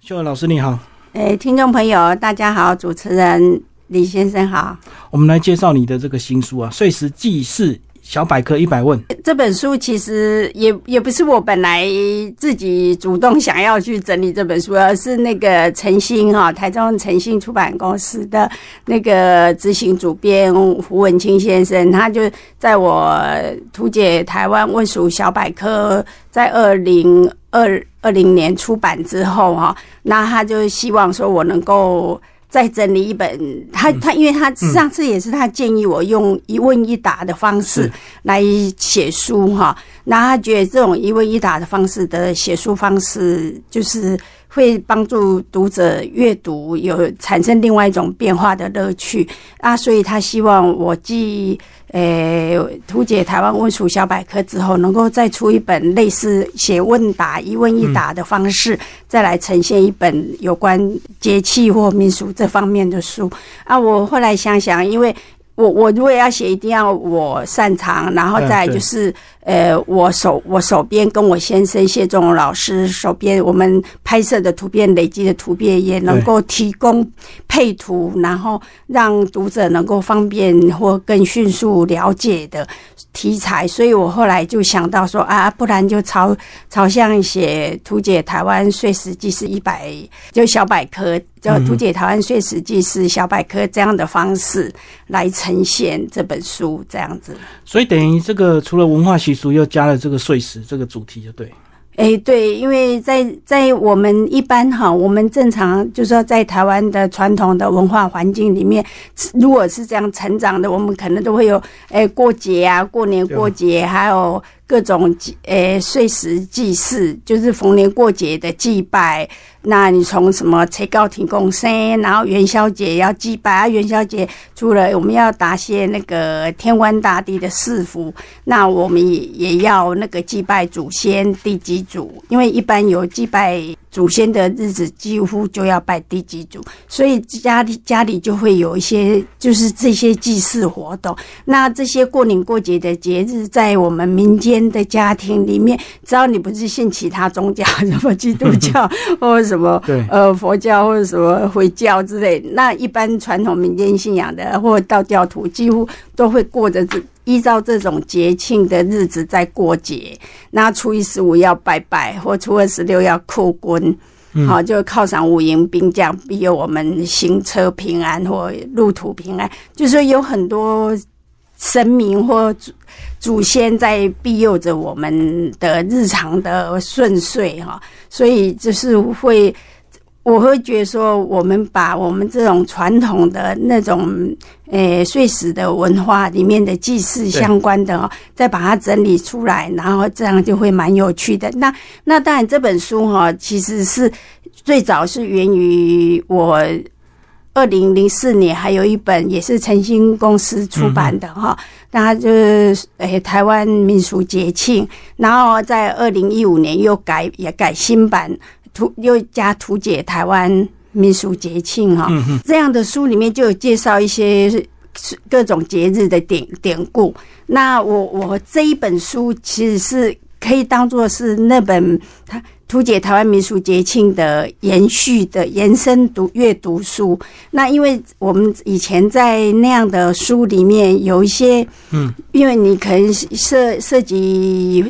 秀文老师你好，诶，听众朋友大家好，主持人李先生好。我们来介绍你的这个新书啊，《碎石记事小百科一百问》。这本书其实也也不是我本来自己主动想要去整理这本书，而是那个诚心哈，台中诚信出版公司的那个执行主编胡文清先生，他就在我图解台湾问属小百科在二零二二零年出版之后哈，那他就希望说我能够。再整理一本，他他，因为他上次也是他建议我用一问一答的方式来写书哈，那他觉得这种一问一答的方式的写书方式，就是会帮助读者阅读有产生另外一种变化的乐趣啊，所以他希望我既。诶，图解台湾问属小百科之后，能够再出一本类似写问答一问一答的方式，再来呈现一本有关节气或民俗这方面的书啊。我后来想想，因为我我如果要写，一定要我擅长，然后再就是。呃，我手我手边跟我先生谢仲荣老师手边，我们拍摄的图片累积的图片也能够提供配图，然后让读者能够方便或更迅速了解的题材。所以我后来就想到说啊，不然就朝朝向写图解台湾碎石记事一百就小百科，叫图解台湾碎石记事小百科这样的方式来呈现这本书，这样子。所以等于这个除了文化学书又加了这个碎石这个主题，就对。哎，对，因为在在我们一般哈，我们正常就是说在台湾的传统的文化环境里面，如果是这样成长的，我们可能都会有哎过节啊，过年过节，还有。各种祭诶岁时祭祀，就是逢年过节的祭拜。那你从什么催告停供生，然后元宵节要祭拜啊。元宵节除了我们要答谢那个天官大帝的赐福，那我们也也要那个祭拜祖先地基主，因为一般有祭拜。祖先的日子几乎就要拜第几祖，所以家里家里就会有一些就是这些祭祀活动。那这些过年过节的节日，在我们民间的家庭里面，只要你不是信其他宗教，什么基督教 或者什么呃佛教或者什么回教之类，那一般传统民间信仰的或道教徒，几乎都会过着这。依照这种节庆的日子在过节，那初一十五要拜拜，或初二十六要叩关，好就犒赏五营兵将，庇佑我们行车平安或路途平安。就说有很多神明或祖祖先在庇佑着我们的日常的顺遂哈，所以就是会。我会觉得说，我们把我们这种传统的那种诶碎石的文化里面的祭祀相关的哦，再把它整理出来，然后这样就会蛮有趣的。那那当然这本书哈，其实是最早是源于我二零零四年还有一本也是诚心公司出版的哈，那就是诶台湾民俗节庆，然后在二零一五年又改也改新版。图又加图解台湾民俗节庆哈，这样的书里面就有介绍一些各种节日的典典故。那我我这一本书其实是可以当做是那本它图解台湾民俗节庆的延续的延伸读阅读书。那因为我们以前在那样的书里面有一些，嗯，因为你可能涉涉及。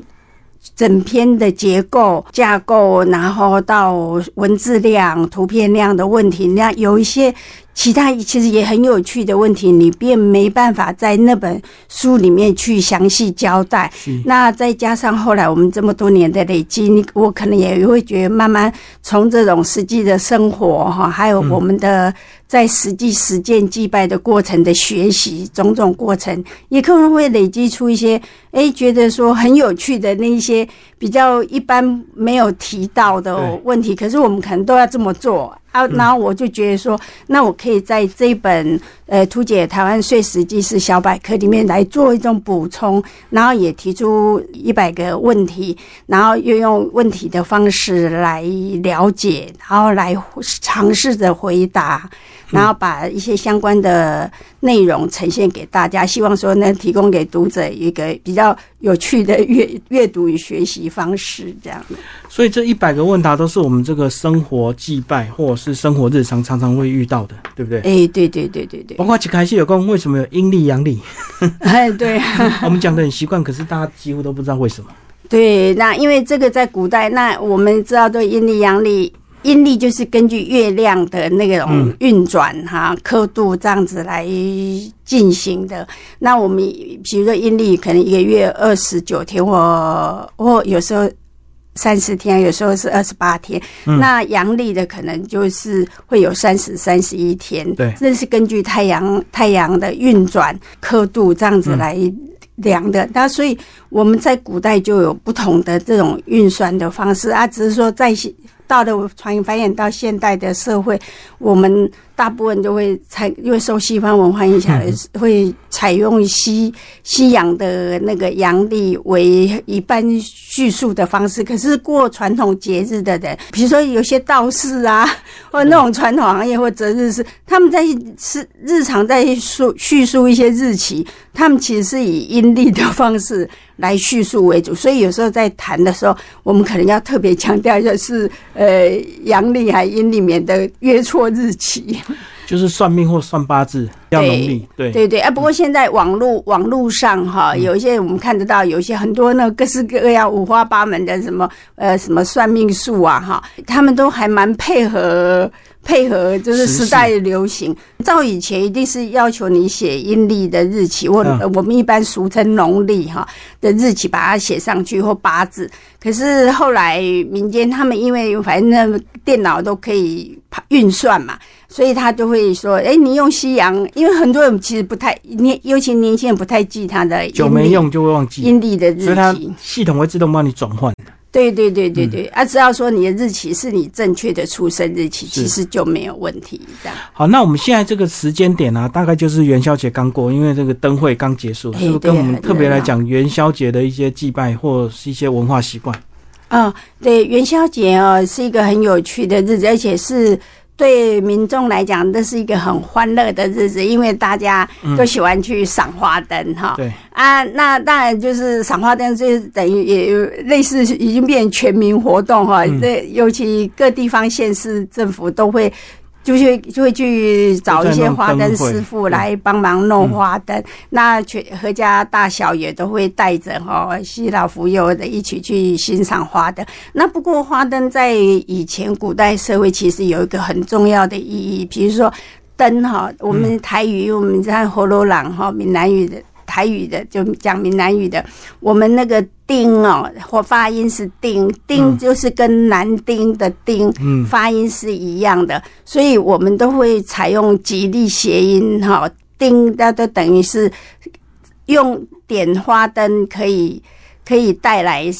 整篇的结构架构，然后到文字量、图片量的问题，那有一些。其他其实也很有趣的问题，你便没办法在那本书里面去详细交代。那再加上后来我们这么多年的累积，你我可能也会觉得，慢慢从这种实际的生活哈，还有我们的在实际实践祭拜的过程的学习种种过程，也可能会累积出一些哎，觉得说很有趣的那一些比较一般没有提到的问题。可是我们可能都要这么做。啊，然后我就觉得说，那我可以在这一本呃《图解台湾碎石记事小百科》里面来做一种补充，然后也提出一百个问题，然后又用问题的方式来了解，然后来尝试着回答。然后把一些相关的内容呈现给大家，希望说能提供给读者一个比较有趣的阅阅读与学习方式，这样。所以这一百个问答都是我们这个生活祭拜或者是生活日常常常会遇到的，对不对？哎，对对对对对。包括开始有关为什么有阴历阳历？哎，对。我们讲的很习惯，可是大家几乎都不知道为什么。对，那因为这个在古代，那我们知道对阴历阳历。阴历就是根据月亮的那种运转哈刻度这样子来进行的。那我们比如说阴历可能一个月二十九天，或或有时候三十天，有时候是二十八天。那阳历的可能就是会有三十三十一天。对，这是根据太阳太阳的运转刻度这样子来量的。那所以我们在古代就有不同的这种运算的方式啊，只是说在。到的传繁衍到现代的社会，我们大部分都会采，因为受西方文化影响，会采用西西洋的那个阳历为一般叙述的方式。可是过传统节日的人，比如说有些道士啊，或那种传统行业或择日是他们在是日常在述叙述一些日期，他们其实是以阴历的方式。来叙述为主，所以有时候在谈的时候，我们可能要特别强调，一下是呃阳历还阴历，面的约错日期。就是算命或算八字要农历，对对对。啊，不过现在网络网络上哈，有一些我们看得到，有一些很多那各式各样五花八门的什么呃什么算命术啊哈，他们都还蛮配合。配合就是时代流行，照以前一定是要求你写阴历的日期，或我们一般俗称农历哈的日期，把它写上去或八字。可是后来民间他们因为反正电脑都可以运算嘛，所以他就会说：哎，你用西洋，因为很多人其实不太年，尤其年轻人不太记他的久没用就会忘记阴历的日期，所以它系统会自动帮你转换。对对对对对，啊，只要说你的日期是你正确的出生日期，其实就没有问题。这样好，那我们现在这个时间点呢，大概就是元宵节刚过，因为这个灯会刚结束，是不是跟我们特别来讲元宵节的一些祭拜或是一些文化习惯？啊，对，元宵节哦是一个很有趣的日子，而且是。对民众来讲，这是一个很欢乐的日子，因为大家都喜欢去赏花灯，哈。对啊，那当然就是赏花灯，就等于也有类似已经变全民活动，哈。这尤其各地方县市政府都会。就会就会去找一些花灯师傅来帮忙弄花灯，那全合家大小也都会带着哈，西老福幼的一起去欣赏花灯。那不过花灯在以前古代社会其实有一个很重要的意义，比如说灯哈，我们台语我们在火罗朗哈闽南语的。台语的就讲闽南语的，我们那个丁哦，或发音是丁，丁就是跟男丁的丁发音是一样的，所以我们都会采用吉利谐音哈，丁那都等于是用点花灯可以可以带来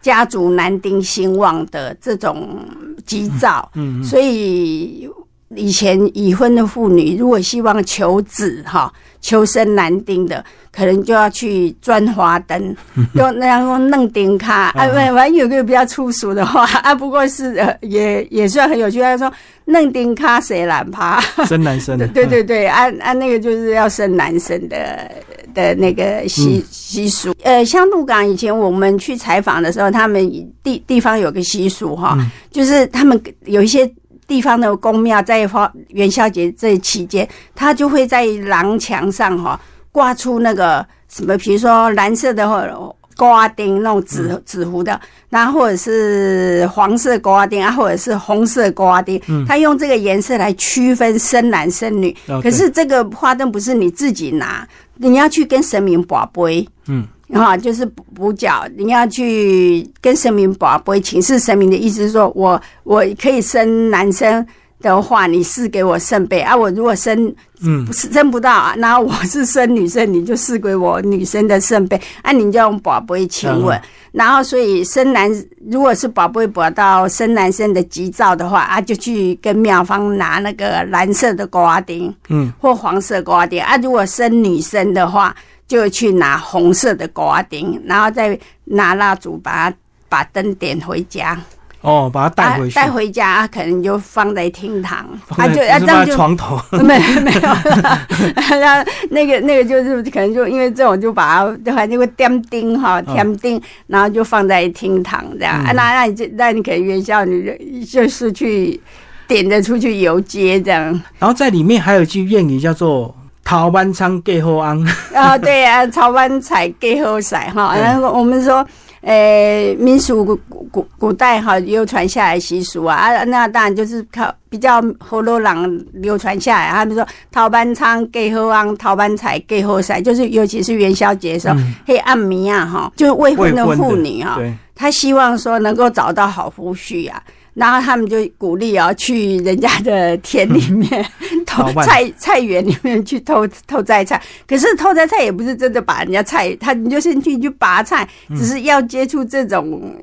家族男丁兴旺的这种吉兆，嗯，所以以前已婚的妇女如果希望求子哈。求生男丁的，可能就要去钻花灯，用那样用弄丁卡。啊，反正有个比较粗俗的话啊，不过是呃，也也算很有趣。他说弄丁卡谁难爬？生男生 的，对对对，按按那个就是要生男生的的那个习习俗。呃，像鹿港以前我们去采访的时候，他们地地方有个习俗哈，就是他们有一些。地方的公庙在花元宵节这期间，他就会在廊墙上哈挂出那个什么，比如说蓝色的或瓜丁那种纸纸糊的，然后或者是黄色瓜丁啊，或者是红色瓜丁，他用这个颜色来区分生男生女。可是这个花灯不是你自己拿，你要去跟神明把杯。嗯。哈，就是补补脚，你要去跟神明把杯请示神明的意思是说，我我可以生男生，的话，你试给我圣杯啊。我如果生嗯生不到啊，然后我是生女生，你就试给我女生的圣杯啊。你就用宝贝亲吻，然后所以生男如果是宝贝宝到生男生的吉兆的话啊，就去跟庙方拿那个蓝色的瓜丁，嗯，或黄色瓜丁啊。如果生女生的话，就去拿红色的瓜丁，然后再拿蜡烛把它把灯点回家。哦，把它带回去，带回家，可能就放在厅堂，啊就啊这样就床头，没没有，那那个那个就是可能就因为这种就把它就还就会点钉哈，点钉，然后就放在厅堂这样，啊，那那你就那你可能元宵你就是去点着出去游街这样，然后在里面还有一句谚语叫做“桃班仓给后安”，啊对啊，桃班菜给后晒哈，然后我们说。诶，民俗古古古代哈流传下来习俗啊，啊，那当然就是靠比较河洛郎流传下来。他们说陶班仓给好旺，陶班财给好晒，就是尤其是元宵节的时候，黑暗迷啊哈，就是未婚的妇女哈，她希望说能够找到好夫婿啊。然后他们就鼓励啊，去人家的田里面 偷菜菜园里面去偷偷摘菜。可是偷摘菜也不是真的把人家菜，他你就先去去拔菜，只是要接触这种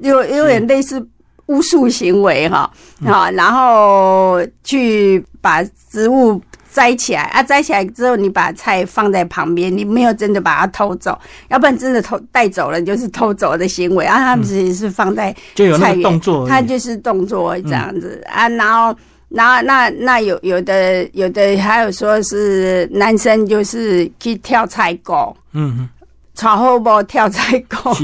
有有点类似巫术行为哈啊，然后去把植物。摘起来啊！摘起来之后，你把菜放在旁边，你没有真的把它偷走，要不然真的偷带走了，就是偷走的行为啊！他们其实是放在就有那个动作，他就是动作这样子啊。然后，然后那那有有的有的还有说是男生就是去跳菜狗，嗯。炒后包跳菜锅，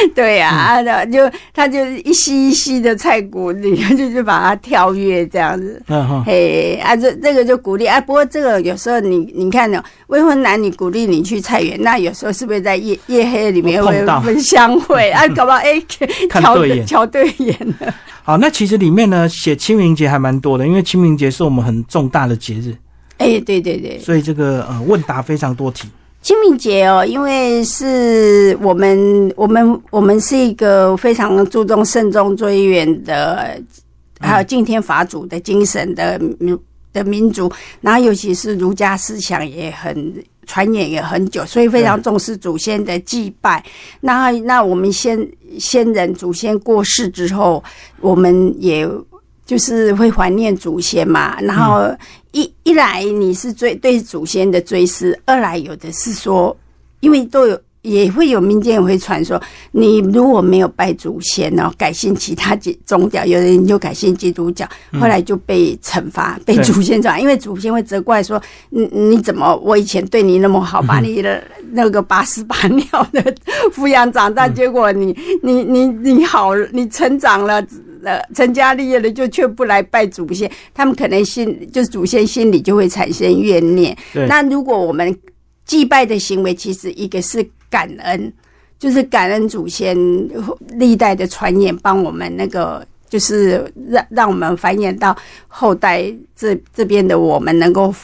对呀，啊就他就一吸一吸的菜骨，你 就就把它跳跃这样子。嘿，啊，这这个就鼓励啊。不过这个有时候你你看呢，未婚男女鼓励你去菜园，那有时候是不是在夜夜黑里面会会相会啊？搞不好哎，瞧对眼，瞧对眼了。好，那其实里面呢写清明节还蛮多的，因为清明节是我们很重大的节日。哎，对对对，所以这个呃问答非常多题。清明节哦，因为是我们我们我们是一个非常注重慎重追远的，还有敬天法祖的精神的民的民族，然后尤其是儒家思想也很传演也很久，所以非常重视祖先的祭拜。那那我们先先人祖先过世之后，我们也。就是会怀念祖先嘛，然后一一来你是追对祖先的追思，二来有的是说，因为都有也会有民间也会传说，你如果没有拜祖先呢，改信其他宗教，有的人就改信基督教，后来就被惩罚，被祖先罚，因为祖先会责怪说，你你怎么我以前对你那么好，把你的那个把屎把尿的抚养长大，结果你你你你好，你成长了。呃，成家立业了，就却不来拜祖先，他们可能心就是祖先心里就会产生怨念。那如果我们祭拜的行为，其实一个是感恩，就是感恩祖先历代的传言，帮我们那个就是让让我们繁衍到后代这这边的我们能够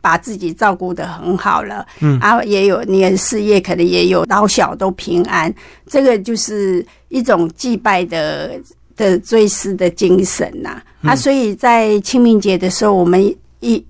把自己照顾的很好了。嗯，然后也有你的事业，可能也有老小都平安，这个就是一种祭拜的。的追思的精神呐，啊，所以在清明节的时候，我们一。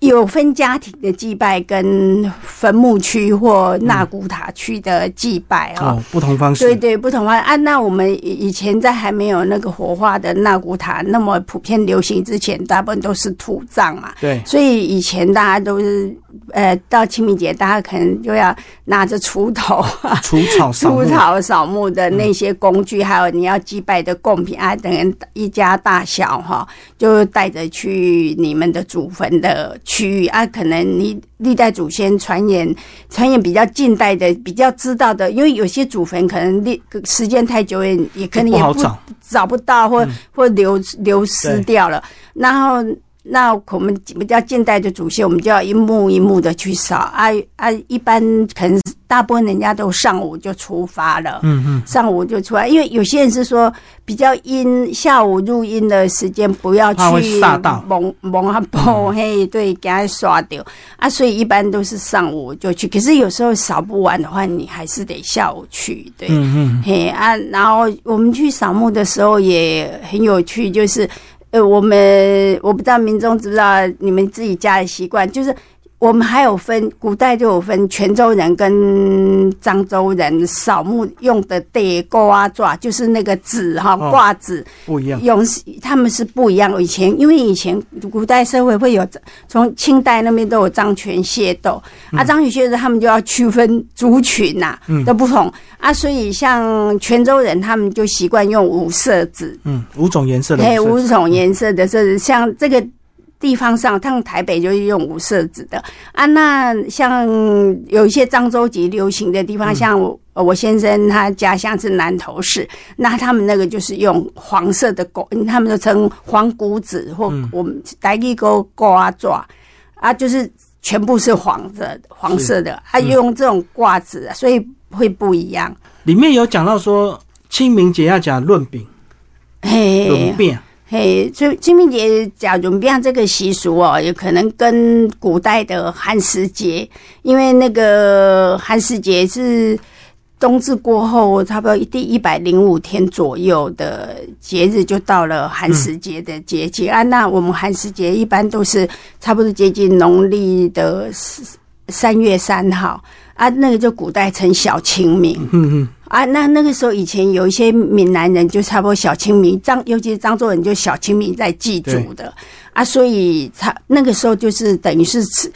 有分家庭的祭拜跟坟墓区或纳古塔区的祭拜哦，不同方式。对对，不同方式啊。那我们以前在还没有那个火化的纳古塔那么普遍流行之前，大部分都是土葬嘛。对。所以以前大家都是呃，到清明节，大家可能就要拿着锄头、除草、除草、扫墓的那些工具，还有你要祭拜的贡品啊，等人一家大小哈，就带着去你们的祖坟的。区域啊，可能你历代祖先传言传言比较近代的，比较知道的，因为有些祖坟可能历时间太久远也可能也不找不到，或或流流失掉了。然后那我们比较近代的祖先，我们就要一幕一幕的去扫啊啊，一般可能。大部分人家都上午就出发了，嗯嗯，上午就出来，因为有些人是说比较阴，下午入阴的时间不要去蒙蒙啊蒙嘿，对，给他刷掉啊，所以一般都是上午就去。可是有时候扫不完的话，你还是得下午去，对，嗯嗯，嘿啊，然后我们去扫墓的时候也很有趣，就是。呃，我们我不知道民众知不知道你们自己家的习惯，就是我们还有分古代就有分泉州人跟漳州人扫墓用的地钩啊爪，就是那个纸哈哦挂纸，不一样。用他们是不一样。以前因为以前古代社会会有从清代那边都有漳泉械斗、啊，漳泉械斗他们就要区分族群呐、嗯的不同啊，所以像泉州人他们就习惯用五色纸，嗯，五种颜色的哎，五种颜色的色纸，像这个。地方上，像台北就是用五色纸的。啊。那像有一些漳州籍流行的地方，像我先生他家乡是南投市，那他们那个就是用黄色的狗，他们都称黄骨纸或我们台语沟瓜爪啊，就是全部是黄的黄色的，啊，用这种挂纸，所以会不一样。里面有讲到说清明节要讲论饼、嘿，润饼，嘿，所以清明节假如变这个习俗哦，有可能跟古代的寒食节，因为那个寒食节是冬至过后差不多第一百零五天左右的节日，就到了寒食节的节气、啊。那我们寒食节一般都是差不多接近农历的三三月三号啊，那个就古代称小清明。嗯嗯，啊，那那个时候以前有一些闽南人就差不多小清明，张尤其是漳州人就小清明在祭祖的啊，所以他那个时候就是等于是吃。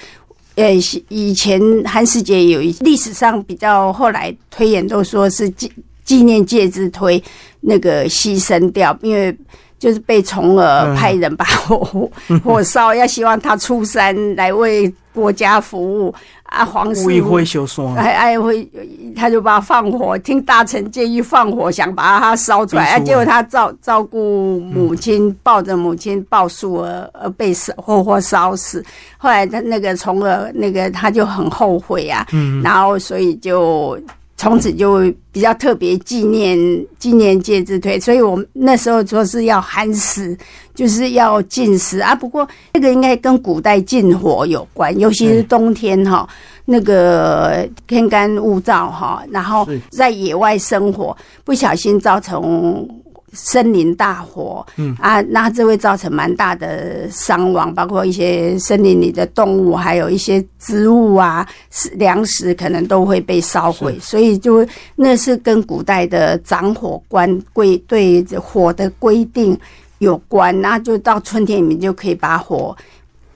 呃，以前寒食节有一历史上比较后来推演都说是纪纪念介之推那个牺牲掉，因为就是被虫儿嗯派人把火 火烧，要希望他出山来为国家服务啊，皇室乌一灰修霜，还还会，他就把它放火，听大臣建议放火，想把他烧出来，结果他照照顾母亲，抱着母亲抱树而而被烧活活烧死。后来他那个从而那个他就很后悔啊，嗯，然后所以就从此就比较特别纪念纪念介之推，所以我们那时候说是要寒食，就是要禁食啊。不过这个应该跟古代禁火有关，尤其是冬天哈，那个天干物燥哈，然后在野外生活，不小心造成。森林大火，嗯。啊，那这会造成蛮大的伤亡，包括一些森林里的动物，还有一些植物啊、食粮食可能都会被烧毁，所以就那是跟古代的掌火官规对火的规定有关，那就到春天里面就可以把火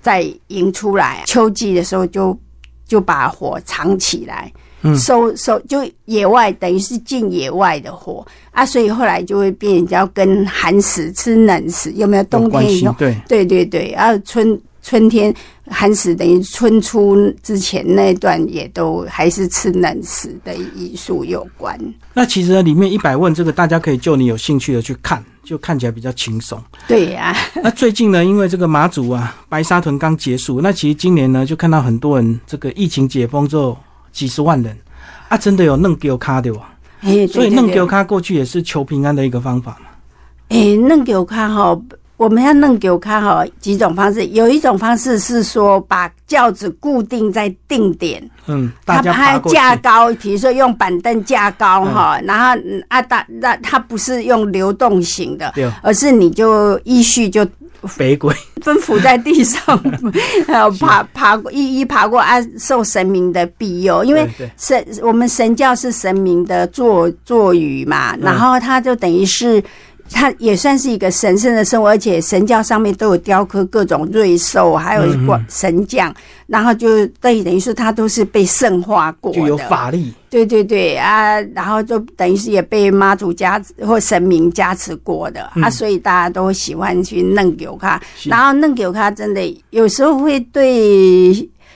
再引出来，秋季的时候就就把火藏起来。嗯收收就野外等于是进野外的火啊，所以后来就会变比较跟寒食吃冷食有没有？冬天以后，，对，对对对，啊春春天寒食等于春初之前那一段也都还是吃冷食的艺术有关。那其实呢里面一百问这个大家可以就你有兴趣的去看，就看起来比较轻松。对呀、那最近呢，因为这个马祖啊白沙屯刚结束，那其实今年呢就看到很多人这个疫情解封之后，几十万人。啊，真的有弄丢卡的哇，哎，对所以弄丢卡过去也是求平安的一个方法嘛。诶，弄给我看哈，我们要弄给我看哈几种方式，有一种方式是说把轿子固定在定点，嗯，大家它架高，比如说用板凳架高哈，然后嗯啊大那它不是用流动型的，而是你就依序就 北鬼，分伏在地上，还有爬爬过一一爬过啊，受神明的庇佑，因为神我们神教是神明的座座语嘛，然后他就等于是。它也算是一个神圣的生物，而且神教上面都有雕刻各种瑞兽，还有神将，然后就等于等于说它都是被圣化过的，就有法力，对对对啊，然后就等于是也被妈祖加持或神明加持过的、啊，所以大家都喜欢去弄给我看。是。然后弄给我看，真的有时候会对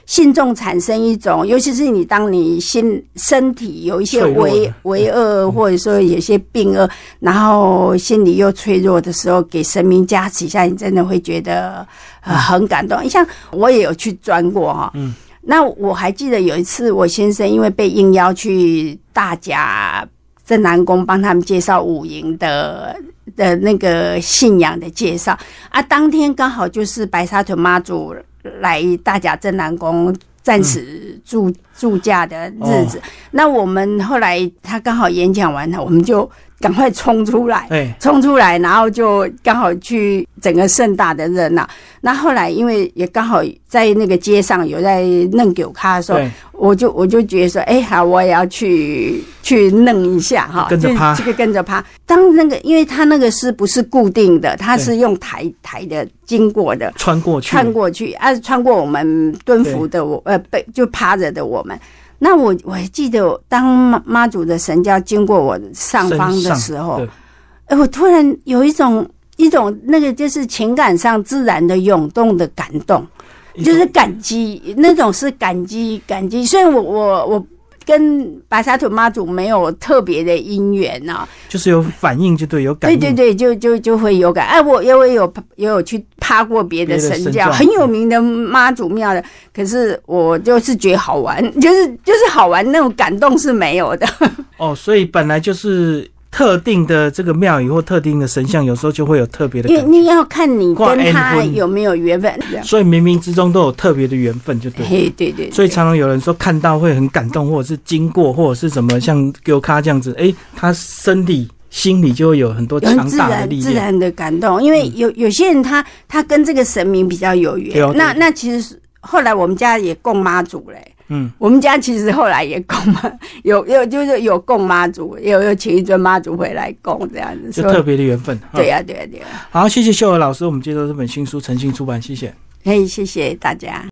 信众产生一种，尤其是你当你心身体有一些为为恶，或者说有些病恶，然后心里又脆弱的时候，给神明加持一下，你真的会觉得、呃、很感动。像我也有去钻过哈，嗯。那我还记得有一次，我先生因为被应邀去大甲镇南宫帮他们介绍五营的的那个信仰的介绍啊，当天刚好就是白沙屯妈祖来大甲镇南宫暂时住祝假的日子。那我们后来他刚好演讲完了，我们就。赶快冲出来，冲出来，然后就刚好去整个盛大的热闹。那后来因为也刚好在那个街上有在弄酒咖的时候，我就我就觉得说，哎，好，我也要去去弄一下哈，跟着趴，这个跟着趴。当那个，因为他那个是不是固定的，他是用台台的经过的，穿过去，穿过去，啊，穿过我们蹲伏的我，呃，被就趴着的我们。那我我还记得，当妈妈祖的神教经过我上方的时候，哎，我突然有一种一种那个就是情感上自然的涌动的感动，就是感激，那种是感激感激。虽然我我我。跟白沙屯妈祖没有特别的姻缘呢，就是有反应就对，有感。对对对，就就就会有感。哎，我因为有也有去趴过别的神教，很有名的妈祖庙的，可是我就是觉得好玩，就是就是好玩那种感动是没有的。哦，所以本来就是。特定的这个庙宇或特定的神像，有时候就会有特别的。因为你要看你跟他有没有缘分，所以冥冥之中都有特别的缘分，就对。嘿，对对。所以常常有人说看到会很感动，或者是经过，或者是什么像丢卡这样子，哎，他身体、心里就会有很多强大的力量，自然的感动。因为有有些人他他跟这个神明比较有缘，那那其实是后来我们家也供妈祖嘞。嗯，我们家其实后来也供妈，有有就是有供妈祖，有有请一尊妈祖回来供这样子，就特别的缘分。对呀，对呀，对呀。好，谢谢秀娥老师，我们接受这本新书诚信出版，谢谢。可以，谢谢大家。